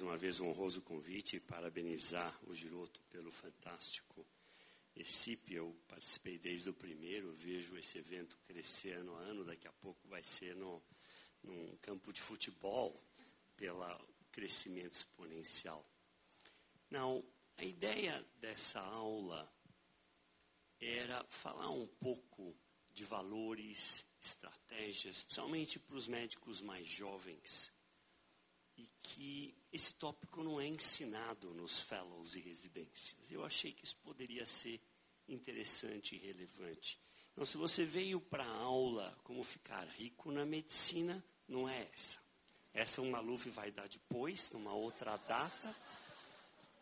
mais uma vez um honroso convite e parabenizar o Giroto pelo fantástico ECIP. Eu participei desde o primeiro, vejo esse evento crescer ano a ano, daqui a pouco vai ser no, num campo de futebol, pelo crescimento exponencial. Não, a ideia dessa aula era falar um pouco de valores, estratégias, principalmente para os médicos mais jovens, que esse tópico não é ensinado nos fellows e residências. Eu achei que isso poderia ser interessante e relevante. Então, se você veio para a aula como ficar rico na medicina, não é essa. Essa o Maluf vai dar depois, numa outra data.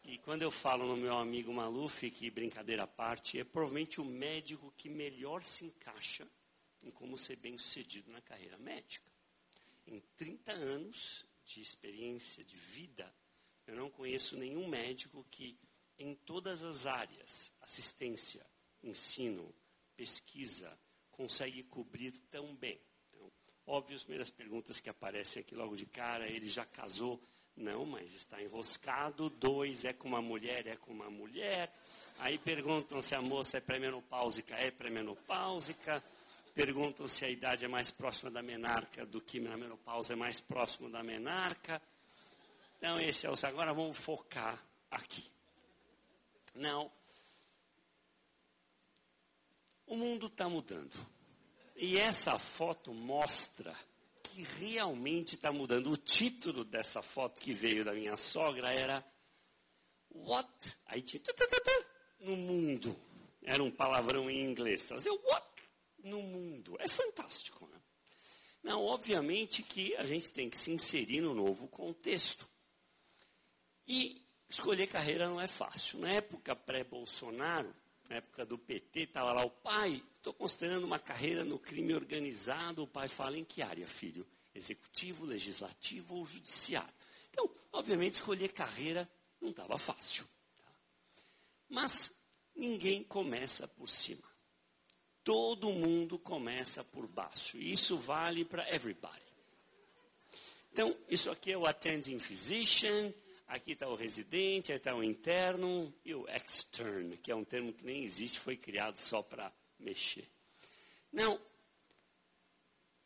E quando eu falo no meu amigo Maluf, que brincadeira à parte, é provavelmente o médico que melhor se encaixa em como ser bem sucedido na carreira médica. Em 30 anos de experiência de vida, eu não conheço nenhum médico que, em todas as áreas, assistência, ensino, pesquisa, consegue cobrir tão bem. Então, óbvio, as primeiras perguntas que aparecem aqui logo de cara, ele já casou não, mas está enroscado. Dois, é com uma mulher, é com uma mulher. Aí perguntam se a moça é pré-menopáusica, é pré-menopáusica. Perguntam se a idade é mais próxima da menarca do que na menopausa é mais próximo da menarca. Então, esse é o. Agora vamos focar aqui. Não. O mundo está mudando. E essa foto mostra que realmente está mudando. O título dessa foto que veio da minha sogra era What? Aí tinha no mundo. Era um palavrão em inglês. Trazia What? No mundo. É fantástico, né? Não, obviamente que a gente tem que se inserir no novo contexto. E escolher carreira não é fácil. Na época pré-Bolsonaro, na época do PT, estava lá o pai, estou considerando uma carreira no crime organizado. O pai fala, em que área, filho? Executivo, legislativo ou judiciário? Então, obviamente, escolher carreira não estava fácil. Tá? Mas ninguém começa por cima. Todo mundo começa por baixo. Isso vale para everybody. Então, isso aqui é o attending physician, Aqui está o residente, aí está o interno e o extern, que é um termo que nem existe, foi criado só para mexer. Não,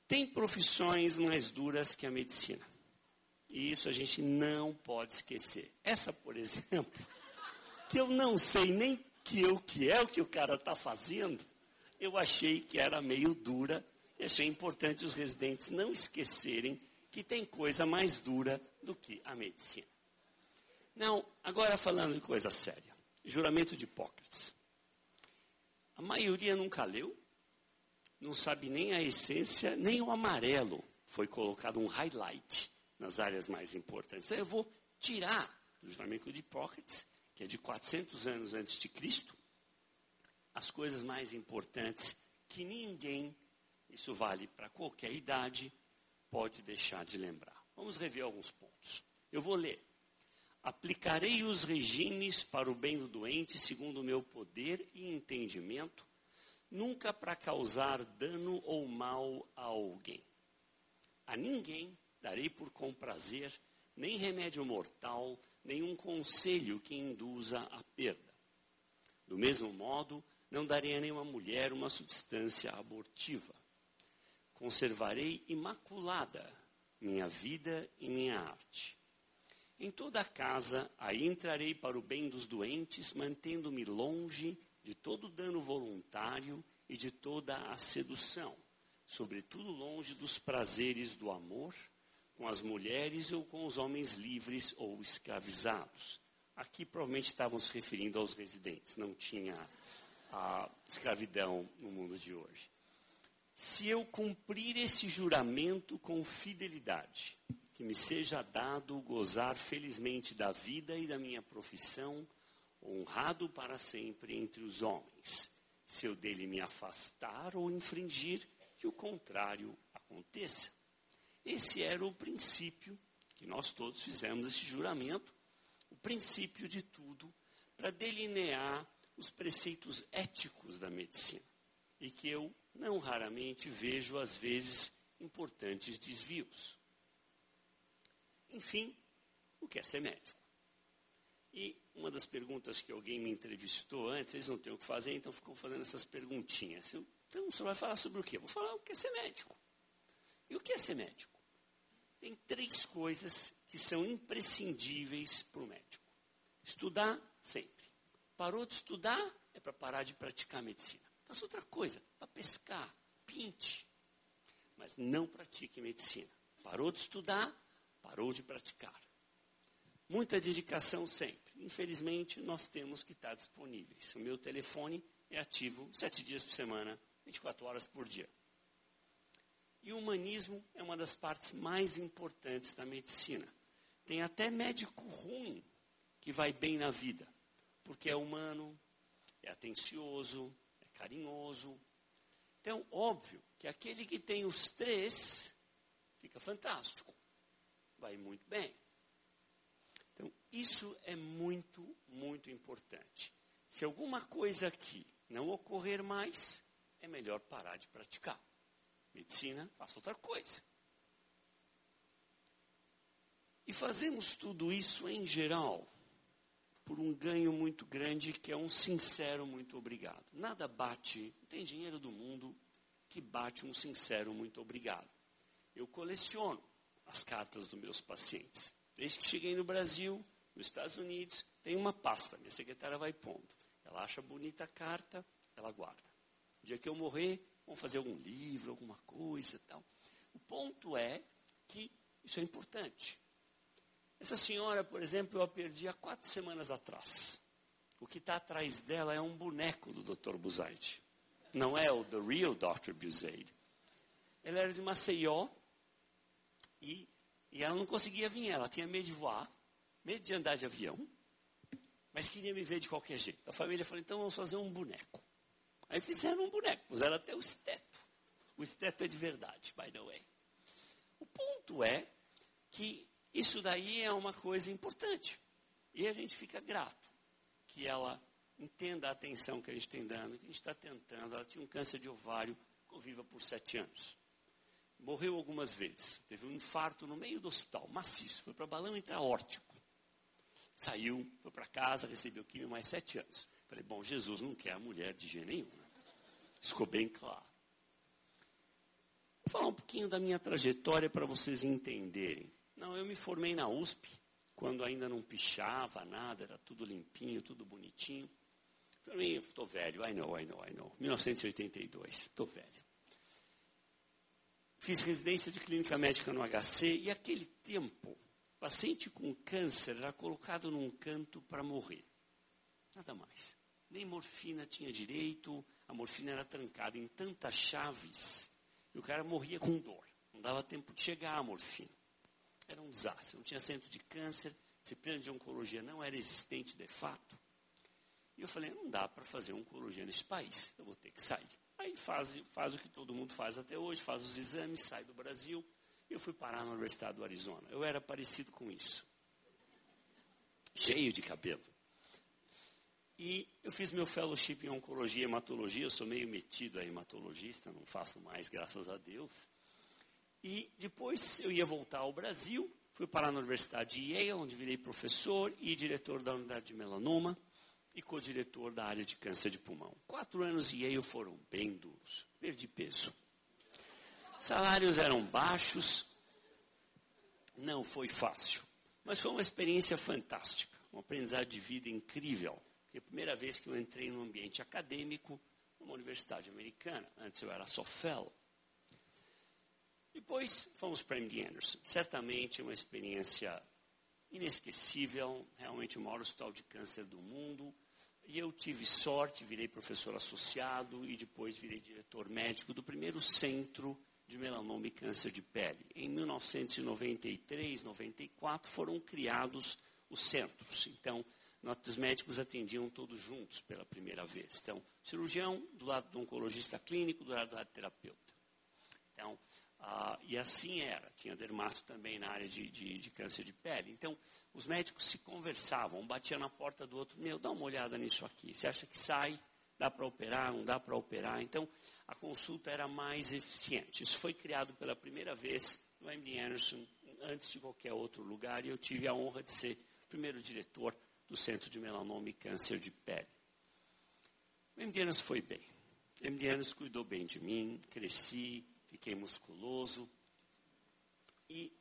tem profissões mais duras que a medicina. E isso a gente não pode esquecer. Essa, por exemplo, que eu não sei nem que que é o que o cara está fazendo, eu achei que era meio dura e achei importante os residentes não esquecerem que tem coisa mais dura do que a medicina. Não, agora falando de coisa séria. Juramento de Hipócrates. A maioria nunca leu, não sabe nem a essência, nem o amarelo. Foi colocado um highlight nas áreas mais importantes. Então, eu vou tirar do juramento de Hipócrates, que é de 400 anos antes de Cristo, as coisas mais importantes que ninguém, isso vale para qualquer idade, pode deixar de lembrar. Vamos rever alguns pontos. Eu vou ler Aplicarei os regimes para o bem do doente, segundo o meu poder e entendimento, nunca para causar dano ou mal a alguém. A ninguém darei por comprazer nem remédio mortal, nenhum conselho que induza a perda. Do mesmo modo, não darei a nenhuma mulher uma substância abortiva. Conservarei imaculada minha vida e minha arte em toda a casa, aí entrarei para o bem dos doentes, mantendo-me longe de todo dano voluntário e de toda a sedução, sobretudo longe dos prazeres do amor, com as mulheres ou com os homens livres ou escravizados. Aqui provavelmente estavam se referindo aos residentes, não tinha a escravidão no mundo de hoje. Se eu cumprir esse juramento com fidelidade, que me seja dado gozar felizmente da vida e da minha profissão, honrado para sempre entre os homens. Se eu dele me afastar ou infringir, que o contrário aconteça. Esse era o princípio que nós todos fizemos esse juramento, o princípio de tudo, para delinear os preceitos éticos da medicina. E que eu não raramente vejo, às vezes, importantes desvios. Enfim, o que é ser médico. E uma das perguntas que alguém me entrevistou antes, eles não têm o que fazer, então ficou fazendo essas perguntinhas. Então, você vai falar sobre o quê? Vou falar o que é ser médico. E o que é ser médico? Tem três coisas que são imprescindíveis para o médico. Estudar sempre. Parou de estudar, é para parar de praticar medicina. Faça outra coisa, para pescar, pinte. Mas não pratique medicina. Parou de estudar, parou de praticar. Muita dedicação sempre. Infelizmente, nós temos que estar disponíveis. O meu telefone é ativo sete dias por semana, 24 horas por dia. E o humanismo é uma das partes mais importantes da medicina. Tem até médico ruim que vai bem na vida, porque é humano, é atencioso, é carinhoso. Então, óbvio que aquele que tem os três fica fantástico, vai muito bem. Então, isso é muito, muito importante. Se alguma coisa aqui não ocorrer mais, é melhor parar de praticar. Medicina, faça outra coisa. E fazemos tudo isso em geral por um ganho muito grande que é um sincero muito obrigado. Nada bate, não tem dinheiro do mundo que bate um sincero muito obrigado. Eu coleciono as cartas dos meus pacientes. Desde que cheguei no Brasil, nos Estados Unidos, tem uma pasta, minha secretária vai pondo. Ela acha bonita a carta, ela guarda. O dia que eu morrer, vamos fazer algum livro, alguma coisa tal. O ponto é que isso é importante. Essa senhora, por exemplo, eu a perdi há quatro semanas atrás. O que está atrás dela é um boneco do Dr. Buzaide. Não é o The Real Dr. Buzaide. Ela era de Maceió e, e ela não conseguia vir. Ela tinha medo de voar, medo de andar de avião, mas queria me ver de qualquer jeito. A família falou, então vamos fazer um boneco. Aí fizeram um boneco, puseram até o esteto. O esteto é de verdade, by the way. O ponto é que isso daí é uma coisa importante. E a gente fica grato que ela entenda a atenção que a gente tem dando, que a gente está tentando. Ela tinha um câncer de ovário, conviva por sete anos. Morreu algumas vezes. Teve um infarto no meio do hospital, maciço. Foi para balão intraórtico. Saiu, foi para casa, recebeu químio mais sete anos. Falei, bom, Jesus não quer a mulher de jeito nenhum. Isso ficou bem claro. Vou falar um pouquinho da minha trajetória para vocês entenderem. Não, eu me formei na USP, quando ainda não pichava nada, era tudo limpinho, tudo bonitinho. Formei, estou velho, I know, I know, I know. 1982, estou velho. Fiz residência de clínica médica no HC e aquele tempo, paciente com câncer era colocado num canto para morrer. Nada mais. Nem morfina tinha direito, a morfina era trancada em tantas chaves e o cara morria com dor. Não dava tempo de chegar à morfina. Era um desastre. Não tinha centro de câncer, disciplina de oncologia não era existente de fato. E eu falei, não dá para fazer oncologia nesse país, eu vou ter que sair. Aí faz, faz o que todo mundo faz até hoje, faz os exames, sai do Brasil. E eu fui parar na Universidade do Arizona. Eu era parecido com isso. Cheio de cabelo. E eu fiz meu fellowship em oncologia e hematologia. Eu sou meio metido a hematologista, não faço mais, graças a Deus. E depois eu ia voltar ao Brasil, fui parar na Universidade de Yale, onde virei professor e diretor da unidade de melanoma e co-diretor da área de câncer de pulmão. Quatro anos em Yale foram bem duros, perdi peso. Salários eram baixos, não foi fácil, mas foi uma experiência fantástica, um aprendizado de vida incrível. Foi a primeira vez que eu entrei num ambiente acadêmico numa universidade americana. Antes eu era só fellow. Depois fomos para MD Anderson. Certamente uma experiência inesquecível, realmente o maior hospital de câncer do mundo. E eu tive sorte, virei professor associado e depois virei diretor médico do primeiro centro de melanoma e câncer de pele. Em 1993, 94 foram criados os centros. Então, nossos médicos atendiam todos juntos pela primeira vez. Então, cirurgião do lado do oncologista clínico, do lado do terapeuta. Então, ah, e assim era. Tinha dermato também na área de, de, de, câncer de pele. Então, os médicos se conversavam, um batia na porta do outro. Meu, dá uma olhada nisso aqui. Você acha que sai? Dá para operar? Não dá para operar? Então, a consulta era mais eficiente. Isso foi criado pela primeira vez no MD Anderson antes de qualquer outro lugar, e eu tive a honra de ser o primeiro diretor do Centro de Melanoma e Câncer de Pele. O MD foi bem. O MD cuidou bem de mim, cresci, fiquei musculoso. E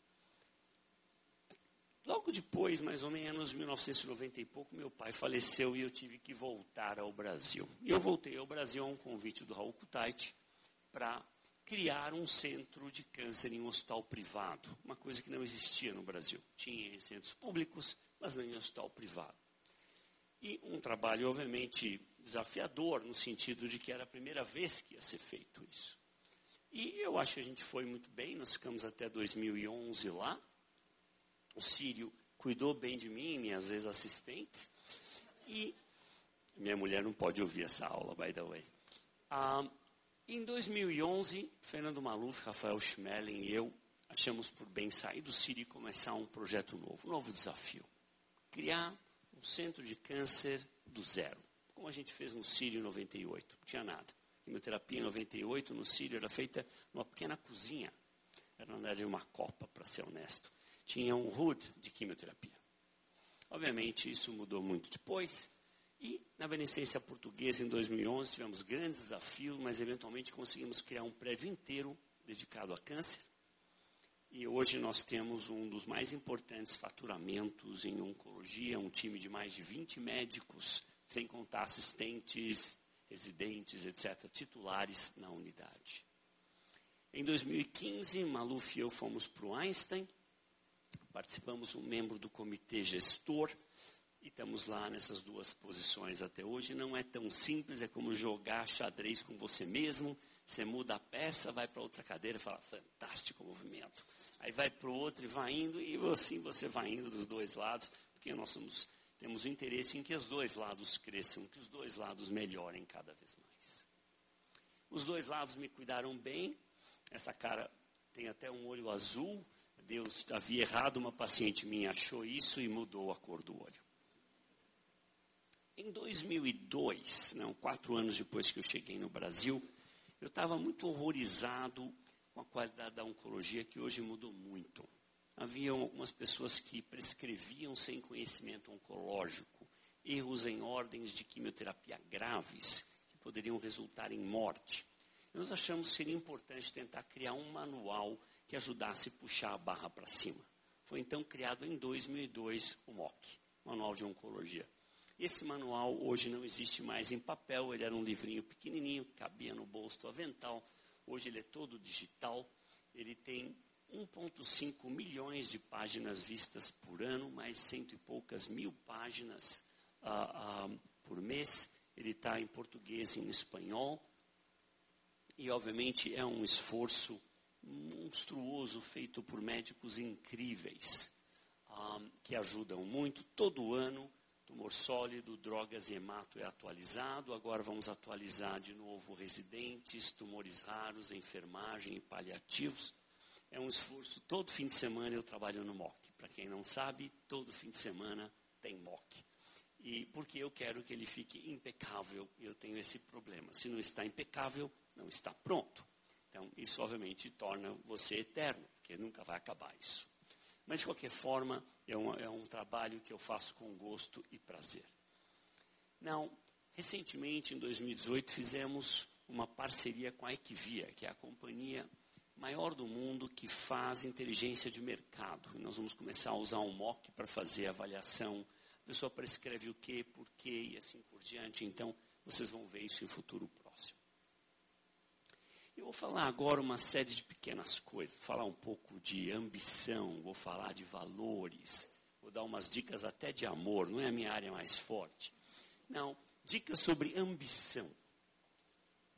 logo depois, mais ou menos, 1990 e pouco, meu pai faleceu e eu tive que voltar ao Brasil. E eu voltei ao Brasil a um convite do Raul Kutaiti para criar um centro de câncer em um hospital privado, uma coisa que não existia no Brasil. Tinha centros públicos, mas não em hospital privado. E um trabalho, obviamente, desafiador, no sentido de que era a primeira vez que ia ser feito isso. E eu acho que a gente foi muito bem, nós ficamos até 2011 lá. O Sírio cuidou bem de mim, minhas ex-assistentes. E minha mulher não pode ouvir essa aula, by the way. Ah, em 2011, Fernando Maluf, Rafael Schmeling e eu achamos por bem sair do Sírio e começar um projeto novo, um novo desafio. Criar um centro de câncer do zero, como a gente fez no Sírio em 98, não tinha nada. Quimioterapia em 98 no Sírio era feita numa pequena cozinha, era na verdade uma copa, para ser honesto. Tinha um hood de quimioterapia. Obviamente isso mudou muito depois, e na Beneficência Portuguesa, em 2011, tivemos grandes desafios, mas eventualmente conseguimos criar um prédio inteiro dedicado a câncer. E hoje nós temos um dos mais importantes faturamentos em oncologia, um time de mais de 20 médicos, sem contar assistentes, residentes, etc., titulares na unidade. Em 2015, Maluf e eu fomos para o Einstein, participamos um membro do comitê gestor, e estamos lá nessas duas posições até hoje. Não é tão simples, é como jogar xadrez com você mesmo. Você muda a peça, vai para outra cadeira e fala, fantástico movimento. Aí vai para o outro e vai indo, e assim você vai indo dos dois lados, porque nós somos, temos interesse em que os dois lados cresçam, que os dois lados melhorem cada vez mais. Os dois lados me cuidaram bem, essa cara tem até um olho azul, Deus havia errado, uma paciente minha achou isso e mudou a cor do olho. Em 2002, não, quatro anos depois que eu cheguei no Brasil, eu estava muito horrorizado com a qualidade da oncologia, que hoje mudou muito. Havia algumas pessoas que prescreviam sem conhecimento oncológico, erros em ordens de quimioterapia graves, que poderiam resultar em morte. Nós achamos que seria importante tentar criar um manual que ajudasse a puxar a barra para cima. Foi então criado em 2002 o MOC, Manual de Oncologia. Esse manual hoje não existe mais em papel, ele era um livrinho pequenininho, cabia no bolso do avental. Hoje ele é todo digital, ele tem 1,5 milhões de páginas vistas por ano, mais cento e poucas mil páginas ah, ah, por mês. Ele está em português e em espanhol. E, obviamente, é um esforço monstruoso feito por médicos incríveis, ah, que ajudam muito. Todo ano tumor sólido, drogas e hemato é atualizado. Agora vamos atualizar de novo residentes, tumores raros, enfermagem e paliativos. É um esforço. Todo fim de semana eu trabalho no MOC. Para quem não sabe, todo fim de semana tem MOC. E porque eu quero que ele fique impecável, eu tenho esse problema. Se não está impecável, não está pronto. Então, isso obviamente torna você eterno, porque nunca vai acabar isso. Mas, de qualquer forma, é um, é um trabalho que eu faço com gosto e prazer. Não, recentemente, em 2018, fizemos uma parceria com a Equivia, que é a companhia maior do mundo que faz inteligência de mercado. E nós vamos começar a usar um mock para fazer avaliação. A pessoa prescreve o quê, por quê e assim por diante. Então, vocês vão ver isso em futuro eu vou falar agora uma série de pequenas coisas, vou falar um pouco de ambição, vou falar de valores, vou dar umas dicas até de amor, não é a minha área mais forte. Não, dicas sobre ambição.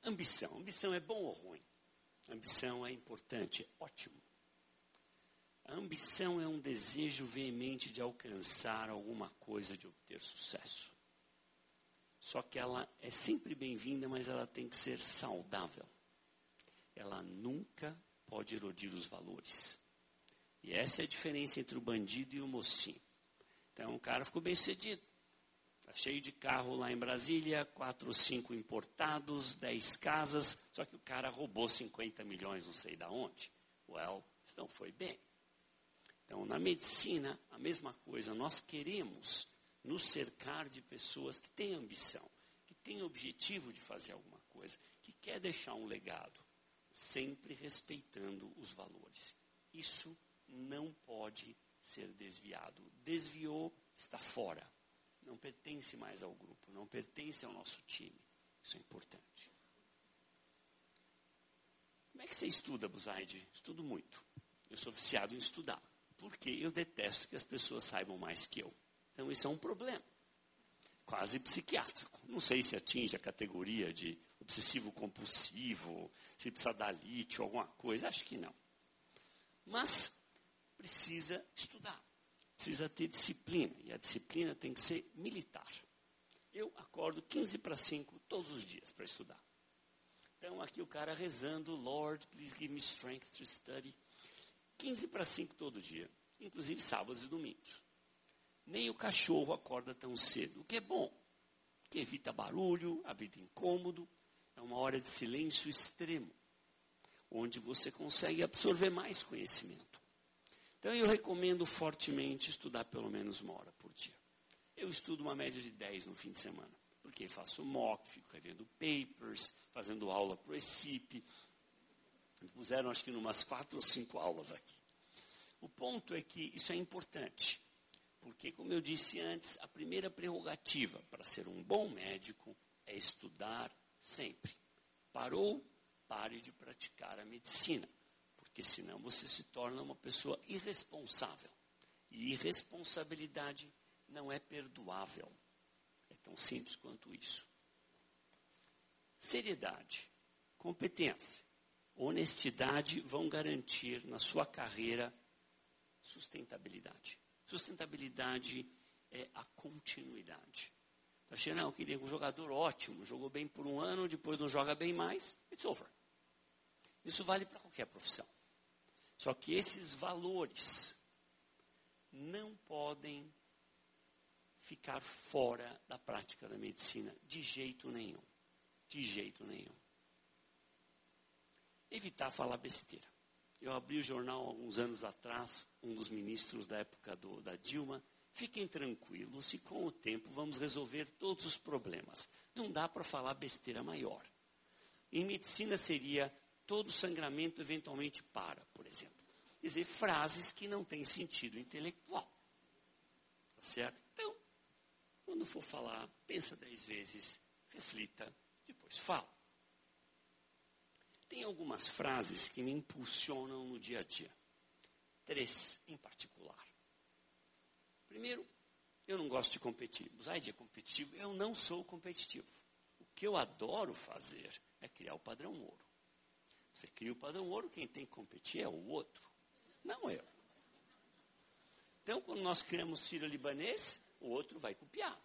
Ambição, ambição é bom ou ruim? Ambição é importante, é ótimo. A ambição é um desejo veemente de alcançar alguma coisa, de obter sucesso. Só que ela é sempre bem-vinda, mas ela tem que ser saudável ela nunca pode erodir os valores. E essa é a diferença entre o bandido e o mocinho. Então o cara ficou bem cedido. Cheio de carro lá em Brasília, quatro ou cinco importados, dez casas, só que o cara roubou 50 milhões, não sei da onde. Well, então foi bem. Então, na medicina, a mesma coisa. Nós queremos nos cercar de pessoas que têm ambição, que têm objetivo de fazer alguma coisa, que quer deixar um legado, sempre respeitando os valores. Isso não pode ser desviado. Desviou, está fora. Não pertence mais ao grupo, não pertence ao nosso time. Isso é importante. Como é que você estuda, Buzaide? Estudo muito. Eu sou viciado em estudar porque eu detesto que as pessoas saibam mais que eu. Então, isso é um problema. Quase psiquiátrico. Não sei se atinge a categoria de obsessivo compulsivo, se precisa dar lítio, alguma coisa. Acho que não. Mas precisa estudar. Precisa ter disciplina. E a disciplina tem que ser militar. Eu acordo 15 para 5 todos os dias para estudar. Então, aqui o cara rezando, Lord, please give me strength to study. 15 para 5 todo dia, inclusive sábados e domingos. Nem o cachorro acorda tão cedo, o que é bom, que evita barulho, a vida incômodo, é uma hora de silêncio extremo, onde você consegue absorver mais conhecimento. Então eu recomendo fortemente estudar pelo menos uma hora por dia. Eu estudo uma média de 10 no fim de semana, porque faço mock, fico revendo papers, fazendo aula para o ECIP, puseram, acho que, umas quatro ou cinco aulas aqui. O ponto é que isso é importante, porque, como eu disse antes, a primeira prerrogativa para ser um bom médico é estudar sempre. Parou, pare de praticar a medicina, porque senão você se torna uma pessoa irresponsável. E irresponsabilidade não é perdoável. É tão simples quanto isso. Seriedade, competência honestidade vão garantir na sua carreira sustentabilidade. Sustentabilidade é a continuidade. Tá achando, não, eu queria um jogador ótimo, jogou bem por um ano, depois não joga bem mais, it's over. Isso vale para qualquer profissão. Só que esses valores não podem ficar fora da prática da medicina de jeito nenhum. De jeito nenhum evitar falar besteira. Eu abri o jornal alguns anos atrás, um dos ministros da época do, da Dilma. Fiquem tranquilos e com o tempo vamos resolver todos os problemas. Não dá para falar besteira maior. Em medicina seria todo sangramento eventualmente para, por exemplo. Dizer, frases que não têm sentido intelectual. Tá certo? Então, quando for falar, pensa dez vezes, reflita, depois fala tem algumas frases que me impulsionam no dia a dia. Três em particular. Primeiro, eu não gosto de competir. Zaid é competitivo. Eu não sou competitivo. O que eu adoro fazer é criar o padrão ouro. Você cria o padrão ouro, quem tem que competir é o outro, não eu. Então, quando nós criamos sírio-libanês, o outro vai copiar.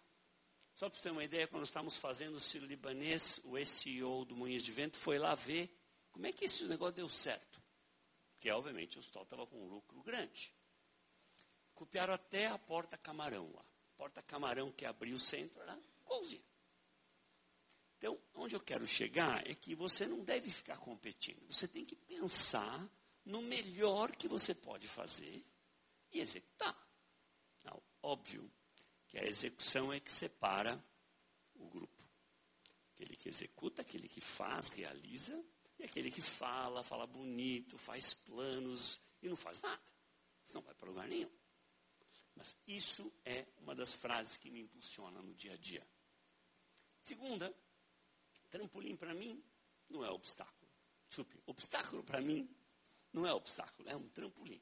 Só para você ter uma ideia, quando estávamos fazendo o sírio-libanês, o SEO do Moinhos de Vento foi lá ver como é que esse negócio deu certo? Porque, obviamente, o hospital estava com um lucro grande. Copiaram até a porta camarão lá. Porta camarão que abriu o centro era igualzinho. Então, onde eu quero chegar é que você não deve ficar competindo. Você tem que pensar no melhor que você pode fazer e executar. Não, óbvio que a execução é que separa o grupo. Aquele que executa, aquele que faz, realiza, e aquele que fala, fala bonito, faz planos e não faz nada. Isso não vai para lugar nenhum. Mas isso é uma das frases que me impulsiona no dia a dia. Segunda, trampolim para mim não é obstáculo. Desculpe, obstáculo para mim não é obstáculo, é um trampolim.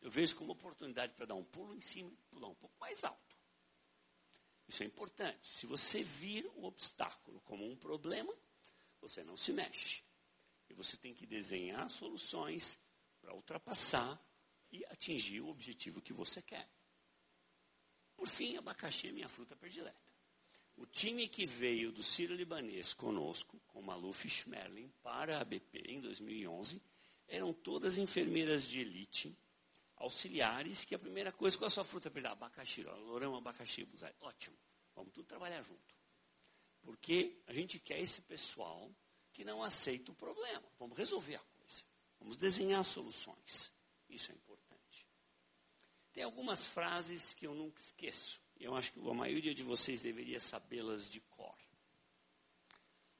Eu vejo como oportunidade para dar um pulo em cima e pular um pouco mais alto. Isso é importante. Se você vir o obstáculo como um problema, você não se mexe. E você tem que desenhar soluções para ultrapassar e atingir o objetivo que você quer. Por fim, abacaxi é minha fruta predileta. O time que veio do Ciro Libanês conosco, com Maluf Schmerlin, para a BP em 2011, eram todas enfermeiras de elite, auxiliares, que a primeira coisa, qual é a sua fruta predileta? Abacaxi, lourão, abacaxi, ótimo, vamos tudo trabalhar junto. Porque a gente quer esse pessoal que não aceita o problema. Vamos resolver a coisa. Vamos desenhar soluções. Isso é importante. Tem algumas frases que eu nunca esqueço. Eu acho que a maioria de vocês deveria sabê-las de cor.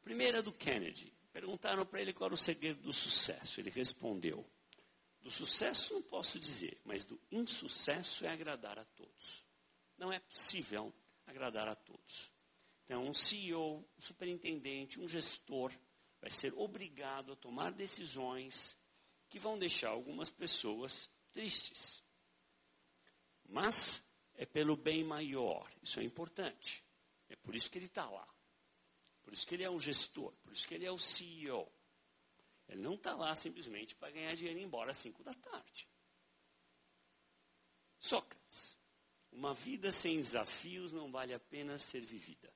Primeira do Kennedy. Perguntaram para ele qual era o segredo do sucesso. Ele respondeu: Do sucesso não posso dizer, mas do insucesso é agradar a todos. Não é possível agradar a todos. Então, um CEO, um superintendente, um gestor vai ser obrigado a tomar decisões que vão deixar algumas pessoas tristes. Mas é pelo bem maior, isso é importante. É por isso que ele está lá. Por isso que ele é um gestor, por isso que ele é o CEO. Ele não está lá simplesmente para ganhar dinheiro e ir embora às 5 da tarde. Sócrates. Uma vida sem desafios não vale a pena ser vivida.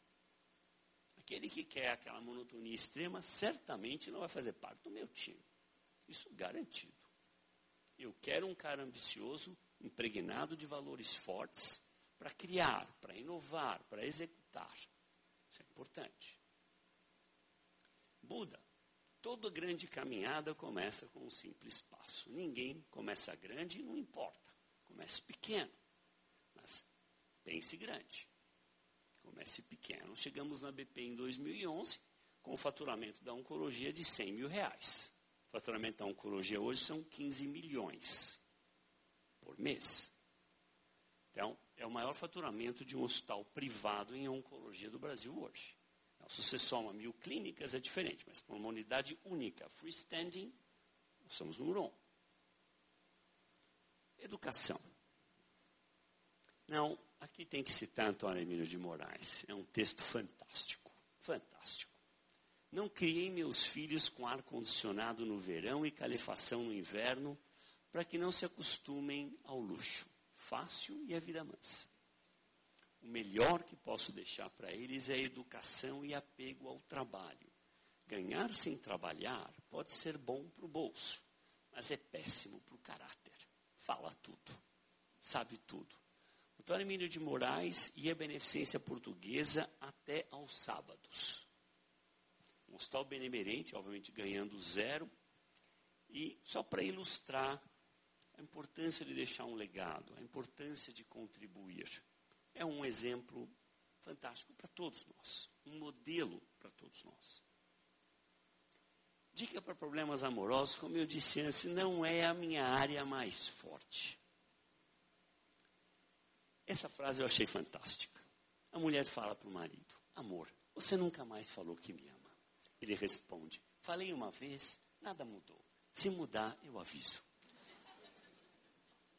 Aquele que quer aquela monotonia extrema certamente não vai fazer parte do meu time. Isso garantido. Eu quero um cara ambicioso, impregnado de valores fortes, para criar, para inovar, para executar. Isso é importante. Buda. Toda grande caminhada começa com um simples passo. Ninguém começa grande e não importa. Comece pequeno. Mas pense grande. Comece pequeno. Chegamos na BP em 2011 com o faturamento da oncologia de 100 mil reais. O faturamento da oncologia hoje são 15 milhões por mês. Então, é o maior faturamento de um hospital privado em oncologia do Brasil hoje. Se você soma mil clínicas, é diferente, mas para uma unidade única, freestanding, nós somos número um. Educação. Não, aqui tem que citar Antônio Emílio de Moraes. É um texto fantástico, fantástico. Não criei meus filhos com ar-condicionado no verão e calefação no inverno, para que não se acostumem ao luxo fácil e à vida mansa. O melhor que posso deixar para eles é educação e apego ao trabalho. Ganhar sem trabalhar pode ser bom para o bolso, mas é péssimo para o caráter. Fala tudo, sabe tudo. Antônio Emílio de Moraes e a Beneficência Portuguesa até aos sábados. Um hospital benemerente, obviamente ganhando zero. E só para ilustrar a importância de deixar um legado, a importância de contribuir é um exemplo fantástico para todos nós, um modelo para todos nós. Dica para problemas amorosos, como eu disse antes, não é a minha área mais forte. Essa frase eu achei fantástica. A mulher fala para o marido: Amor, você nunca mais falou que me ama. Ele responde: Falei uma vez, nada mudou. Se mudar, eu aviso.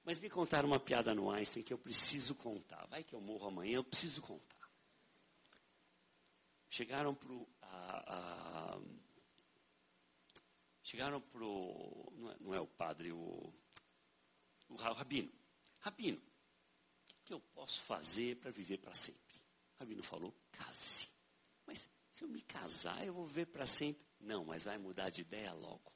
Mas me contaram uma piada no Einstein que eu preciso contar. Vai que eu morro amanhã, eu preciso contar. Chegaram para o. Chegaram para o. Não, é, não é o padre, o. O Rabino. Rabino, o que, eu posso fazer para viver para sempre? O Rabino falou: case. Mas se eu me casar, eu vou viver para sempre. Não, mas vai mudar de ideia logo.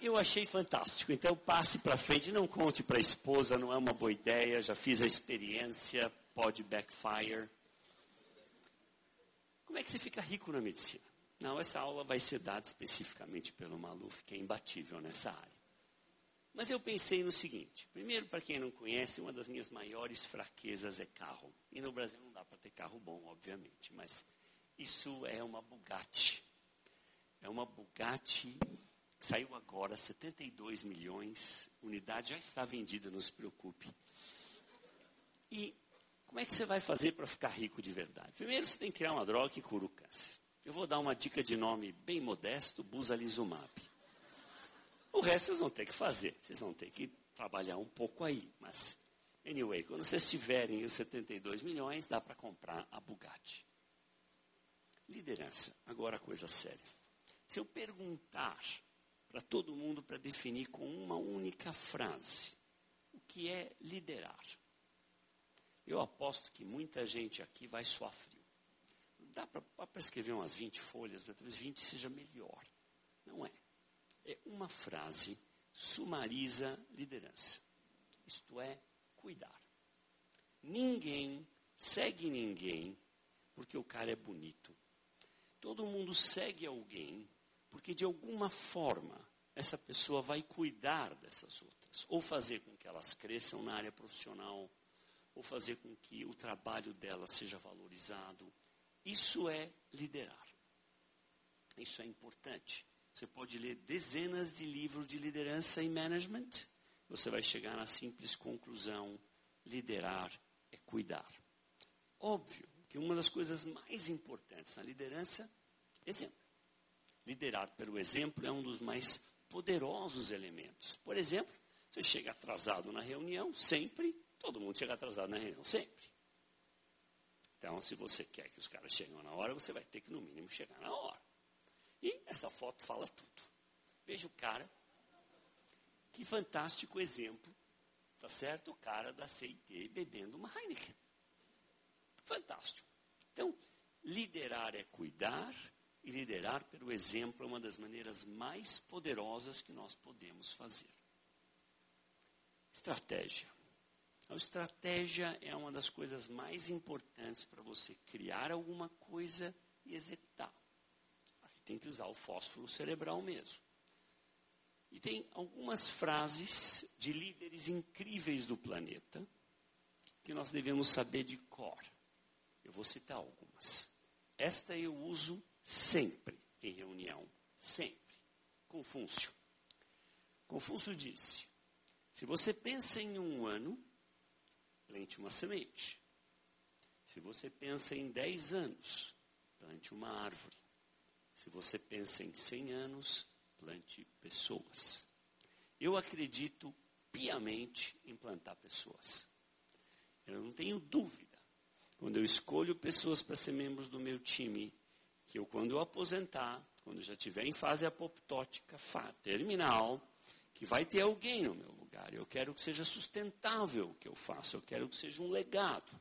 Eu achei fantástico. Então passe para frente, não conte para a esposa, não é uma boa ideia, já fiz a experiência, pode backfire. Como é que você fica rico na medicina? Não, essa aula vai ser dada especificamente pelo Maluf, que é imbatível nessa área. Mas eu pensei no seguinte: primeiro, para quem não conhece, uma das minhas maiores fraquezas é carro. E no Brasil não dá para ter carro bom, obviamente, mas isso é uma Bugatti. É uma Bugatti Saiu agora 72 milhões, unidade já está vendida, não se preocupe. E como é que você vai fazer para ficar rico de verdade? Primeiro você tem que criar uma droga que cura o câncer. Eu vou dar uma dica de nome bem modesto, Buzalizumab. O resto vocês vão ter que fazer, vocês vão ter que trabalhar um pouco aí. Mas, anyway, quando vocês tiverem os 72 milhões, dá para comprar a Bugatti. Liderança, agora coisa séria. Se eu perguntar para todo mundo para definir com uma única frase o que é liderar. Eu aposto que muita gente aqui vai frio. Dá para escrever umas 20 folhas, talvez 20 seja melhor. Não é. É uma frase sumariza liderança. Isto é, cuidar. Ninguém segue ninguém porque o cara é bonito. Todo mundo segue alguém porque de alguma forma essa pessoa vai cuidar dessas outras. ou fazer com que elas cresçam na área profissional, ou fazer com que o trabalho delas seja valorizado. Isso é liderar. Isso é importante. Você pode ler dezenas de livros de liderança e management, você vai chegar na simples conclusão: liderar é cuidar. Óbvio que uma das coisas mais importantes na liderança, exemplo. Liderar pelo exemplo é um dos mais poderosos elementos. Por exemplo, você chega atrasado na reunião, sempre, todo mundo chega atrasado na reunião, sempre. Então, se você quer que os caras cheguem na hora, você vai ter que, no mínimo, chegar na hora. E essa foto fala tudo. Veja o cara. Que fantástico exemplo. Tá certo? O cara da CIT bebendo uma Heineken. Fantástico. Então, liderar é cuidar, e liderar pelo exemplo é uma das maneiras mais poderosas que nós podemos fazer. Estratégia. A estratégia é uma das coisas mais importantes para você criar alguma coisa e executar. Aí tem que usar o fósforo cerebral mesmo. E tem algumas frases de líderes incríveis do planeta que nós devemos saber de cor. Eu vou citar algumas. Esta eu uso sempre em reunião, sempre. Confúcio. Confúcio disse: se você pensa em um ano, plante uma semente. Se você pensa em 10 anos, plante uma árvore. Se você pensa em 100 anos, plante pessoas. Eu acredito piamente em plantar pessoas. Eu não tenho dúvida. Quando eu escolho pessoas para ser membros do meu time, que eu, quando eu aposentar, quando já estiver em fase apoptótica terminal, que vai ter alguém no meu lugar. Eu quero que seja sustentável o que eu faço, eu quero que seja um legado,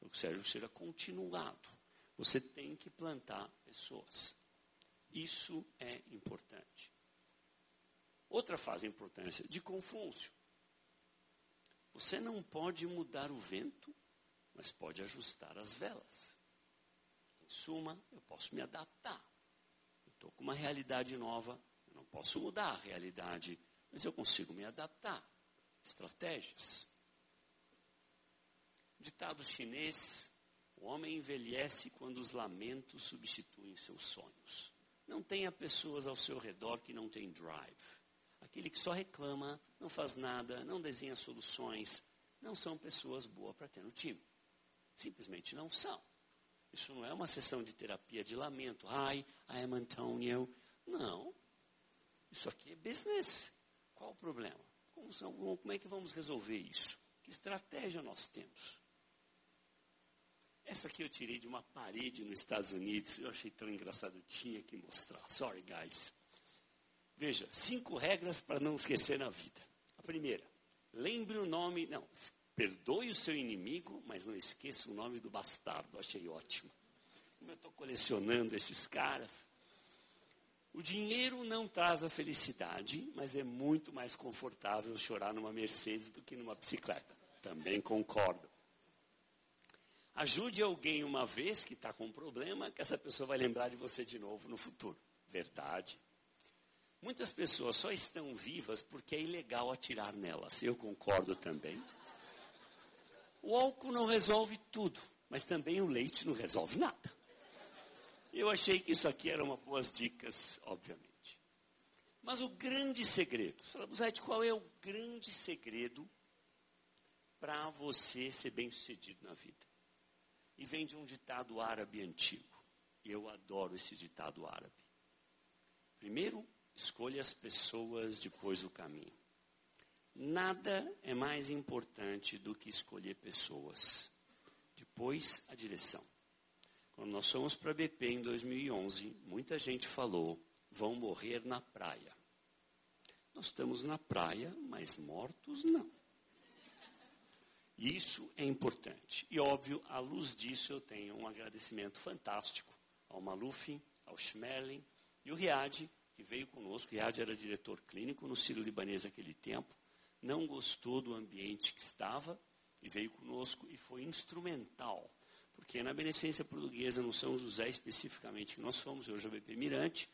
eu quero que seja continuado. Você tem que plantar pessoas. Isso é importante. Outra fase de importância, de Confúcio. Você não pode mudar o vento, mas pode ajustar as velas. Suma, eu posso me adaptar. Estou com uma realidade nova, eu não posso mudar a realidade, mas eu consigo me adaptar. Estratégias. Ditado chinês: o homem envelhece quando os lamentos substituem seus sonhos. Não tenha pessoas ao seu redor que não têm drive. Aquele que só reclama, não faz nada, não desenha soluções, não são pessoas boas para ter no time. Simplesmente não são. Isso não é uma sessão de terapia de lamento. Hi, I am Antonio. Não. Isso aqui é business. Qual o problema? Como, como é que vamos resolver isso? Que estratégia nós temos? Essa aqui eu tirei de uma parede nos Estados Unidos. Eu achei tão engraçado. Eu tinha que mostrar. Sorry, guys. Veja, cinco regras para não esquecer na vida. A primeira, lembre o nome. Não, Perdoe o seu inimigo, mas não esqueça o nome do bastardo. Achei ótimo. Como eu estou colecionando esses caras. O dinheiro não traz a felicidade, mas é muito mais confortável chorar numa Mercedes do que numa bicicleta. Também concordo. Ajude alguém uma vez que está com um problema, que essa pessoa vai lembrar de você de novo no futuro. Verdade. Muitas pessoas só estão vivas porque é ilegal atirar nelas. Eu concordo também. O álcool não resolve tudo, mas também o leite não resolve nada. Eu achei que isso aqui eram uma boas dicas, obviamente. Mas o grande segredo, Zete, qual é o grande segredo para você ser bem-sucedido na vida? E vem de um ditado árabe antigo. Eu adoro esse ditado árabe. Primeiro, escolha as pessoas, depois o caminho. Nada é mais importante do que escolher pessoas. Depois, a direção. Quando nós fomos para a BP em 2011, muita gente falou: vão morrer na praia. Nós estamos na praia, mas mortos não. Isso é importante. E óbvio, à luz disso, eu tenho um agradecimento fantástico ao Maluf, ao Schmerling e o Riad, que veio conosco. O Riad era diretor clínico no Ciro Libanês naquele tempo não gostou do ambiente que estava e veio conosco e foi instrumental. Porque na Beneficência Portuguesa, no São José especificamente, que nós fomos, hoje a BP Mirante,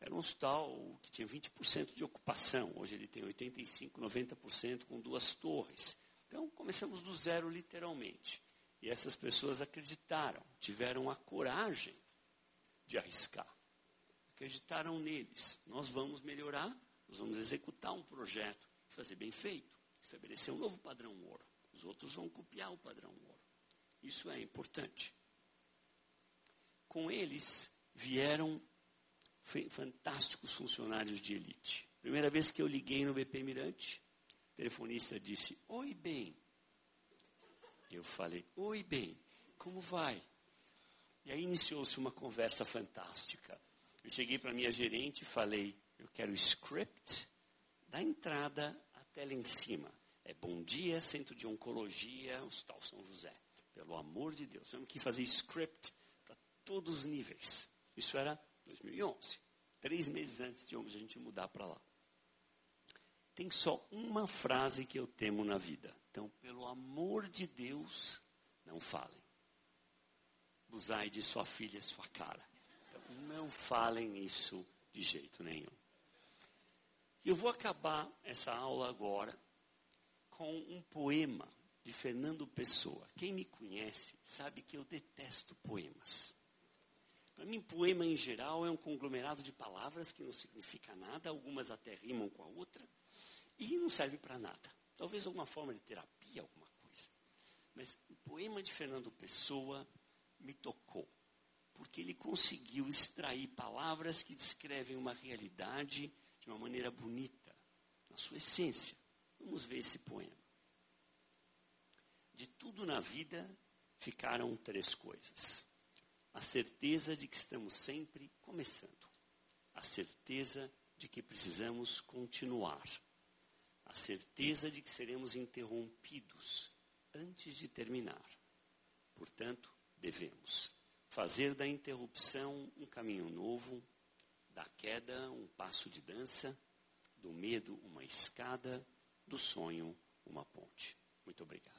Era um hospital que tinha 20% de ocupação. Hoje ele tem 85%, 90% com duas torres. Então, começamos do zero, literalmente. E essas pessoas acreditaram, tiveram a coragem de arriscar. Acreditaram neles. Nós vamos melhorar, nós vamos executar um projeto, fazer bem feito, estabelecer um novo padrão ouro. Os outros vão copiar o padrão ouro. Isso é importante. Com eles vieram fantásticos funcionários de elite. Primeira vez que eu liguei no BP Mirante, o telefonista disse: Oi, bem. Eu falei: Oi, bem, como vai? E aí iniciou-se uma conversa fantástica. Eu cheguei para minha gerente e falei: Eu quero o script da entrada lá em cima. É Bom Dia, Centro de Oncologia, Hospital São José. Pelo amor de Deus, temos que fazer script para todos os níveis. Isso era 2011, três meses antes de a gente mudar para lá. Tem só uma frase que eu temo na vida. Então, pelo amor de Deus, não falem. Usai de sua filha sua cara. Então, não falem isso de jeito nenhum. Eu vou acabar essa aula agora com um poema de Fernando Pessoa. Quem me conhece sabe que eu detesto poemas. Para mim, poema em geral é um conglomerado de palavras que não significa nada, algumas até rimam com a outra, e não serve para nada. Talvez alguma forma de terapia, alguma coisa. Mas o poema de Fernando Pessoa me tocou, porque ele conseguiu extrair palavras que descrevem uma realidade de uma maneira bonita, na sua essência. Vamos ver esse poema. De tudo na vida ficaram três coisas a certeza de que estamos sempre começando, a certeza de que precisamos continuar, a certeza de que seremos interrompidos antes de terminar. Portanto, devemos fazer da interrupção um caminho novo, da queda um passo de dança, do medo uma escada, do sonho uma ponte. Muito obrigado.